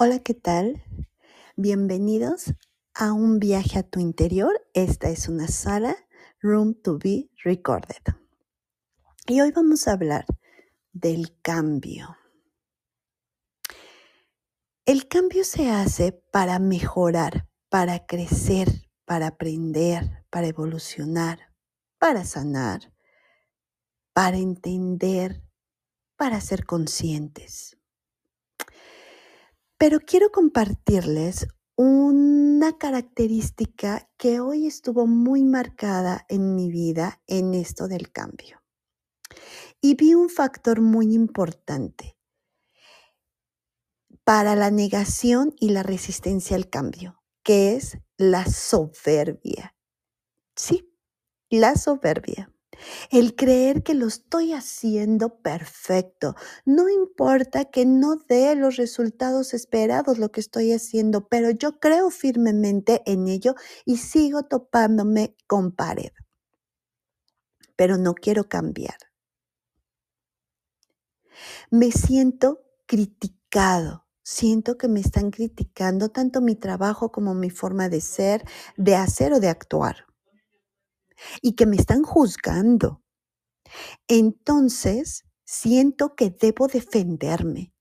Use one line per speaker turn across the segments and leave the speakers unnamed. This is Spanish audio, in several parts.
Hola, ¿qué tal? Bienvenidos a un viaje a tu interior. Esta es una sala, Room to be Recorded. Y hoy vamos a hablar del cambio. El cambio se hace para mejorar, para crecer, para aprender, para evolucionar, para sanar, para entender, para ser conscientes. Pero quiero compartirles una característica que hoy estuvo muy marcada en mi vida en esto del cambio. Y vi un factor muy importante para la negación y la resistencia al cambio, que es la soberbia. Sí, la soberbia. El creer que lo estoy haciendo perfecto. No importa que no dé los resultados esperados lo que estoy haciendo, pero yo creo firmemente en ello y sigo topándome con pared. Pero no quiero cambiar. Me siento criticado. Siento que me están criticando tanto mi trabajo como mi forma de ser, de hacer o de actuar y que me están juzgando. Entonces, siento que debo defenderme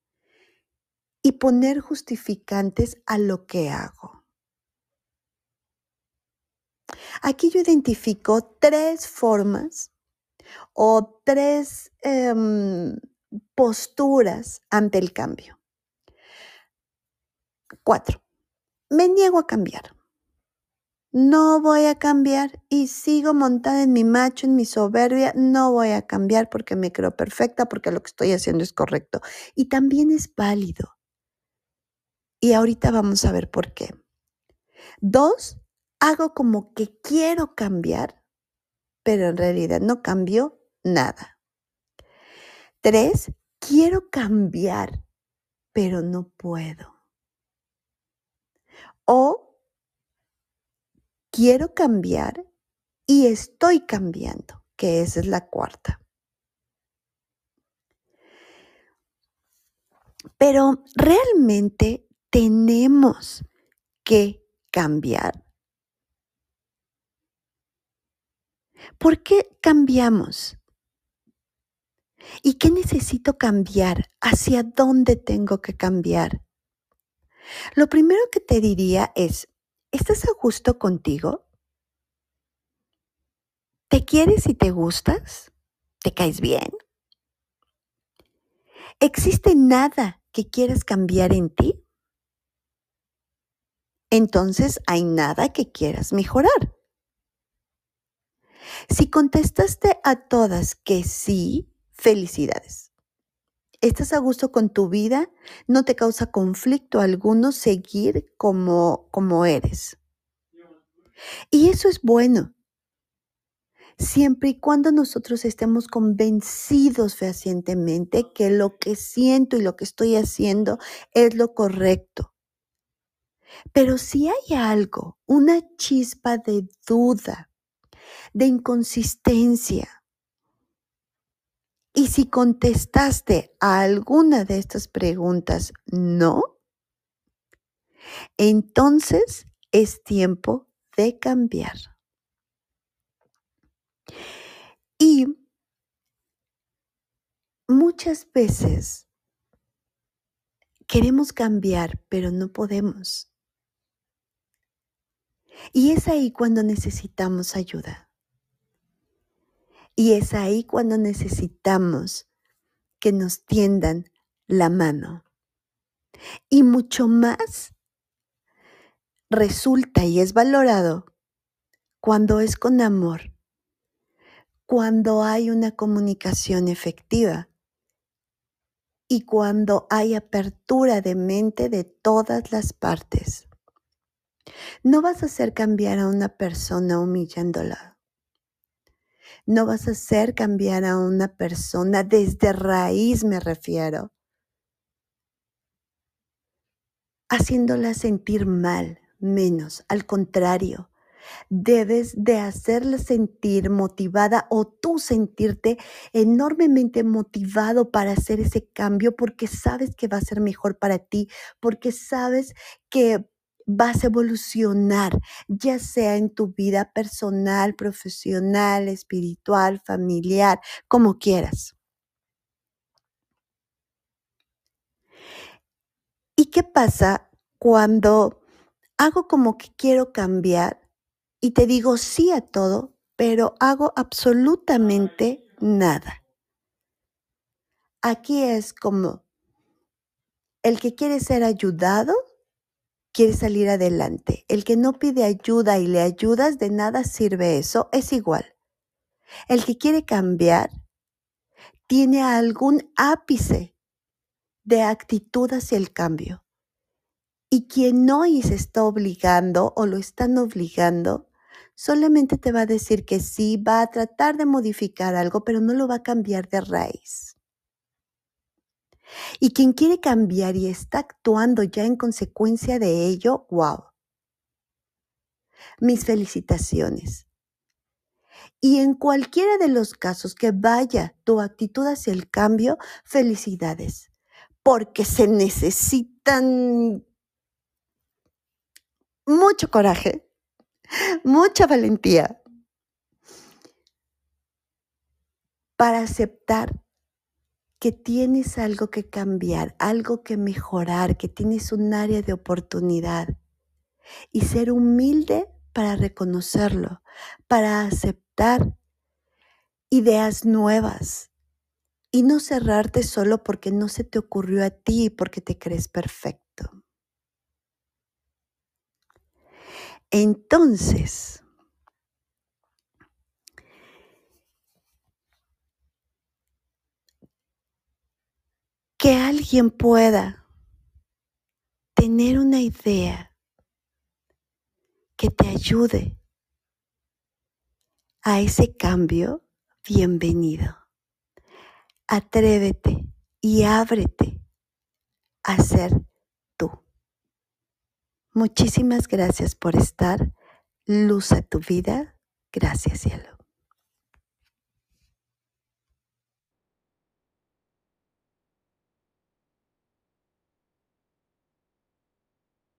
y poner justificantes a lo que hago. Aquí yo identifico tres formas o tres em, posturas ante el cambio. Cuatro. Me niego a cambiar no voy a cambiar y sigo montada en mi macho, en mi soberbia, no voy a cambiar porque me creo perfecta, porque lo que estoy haciendo es correcto. Y también es válido. Y ahorita vamos a ver por qué. Dos, hago como que quiero cambiar, pero en realidad no cambio nada. Tres, quiero cambiar, pero no puedo. O quiero cambiar y estoy cambiando, que esa es la cuarta. Pero realmente tenemos que cambiar. ¿Por qué cambiamos? ¿Y qué necesito cambiar? ¿Hacia dónde tengo que cambiar? Lo primero que te diría es, ¿Estás a gusto contigo? ¿Te quieres y te gustas? ¿Te caes bien? ¿Existe nada que quieras cambiar en ti? Entonces hay nada que quieras mejorar. Si contestaste a todas que sí, felicidades estás a gusto con tu vida, no te causa conflicto alguno seguir como, como eres. Y eso es bueno. Siempre y cuando nosotros estemos convencidos fehacientemente que lo que siento y lo que estoy haciendo es lo correcto. Pero si hay algo, una chispa de duda, de inconsistencia, y si contestaste a alguna de estas preguntas no, entonces es tiempo de cambiar. Y muchas veces queremos cambiar, pero no podemos. Y es ahí cuando necesitamos ayuda. Y es ahí cuando necesitamos que nos tiendan la mano. Y mucho más resulta y es valorado cuando es con amor, cuando hay una comunicación efectiva y cuando hay apertura de mente de todas las partes. No vas a hacer cambiar a una persona humillándola. No vas a hacer cambiar a una persona desde raíz, me refiero. Haciéndola sentir mal, menos. Al contrario, debes de hacerla sentir motivada o tú sentirte enormemente motivado para hacer ese cambio porque sabes que va a ser mejor para ti, porque sabes que vas a evolucionar, ya sea en tu vida personal, profesional, espiritual, familiar, como quieras. ¿Y qué pasa cuando hago como que quiero cambiar y te digo sí a todo, pero hago absolutamente nada? Aquí es como el que quiere ser ayudado, quiere salir adelante. El que no pide ayuda y le ayudas, de nada sirve eso, es igual. El que quiere cambiar tiene algún ápice de actitud hacia el cambio. Y quien no y se está obligando o lo están obligando, solamente te va a decir que sí, va a tratar de modificar algo, pero no lo va a cambiar de raíz. Y quien quiere cambiar y está actuando ya en consecuencia de ello, wow. Mis felicitaciones. Y en cualquiera de los casos que vaya tu actitud hacia el cambio, felicidades porque se necesitan mucho coraje, mucha valentía para aceptar que tienes algo que cambiar, algo que mejorar, que tienes un área de oportunidad y ser humilde para reconocerlo, para aceptar ideas nuevas, y no cerrarte solo porque no se te ocurrió a ti y porque te crees perfecto. Entonces, que alguien pueda tener una idea que te ayude a ese cambio, bienvenido atrévete y ábrete a ser tú. Muchísimas gracias por estar. Luz a tu vida. Gracias, cielo.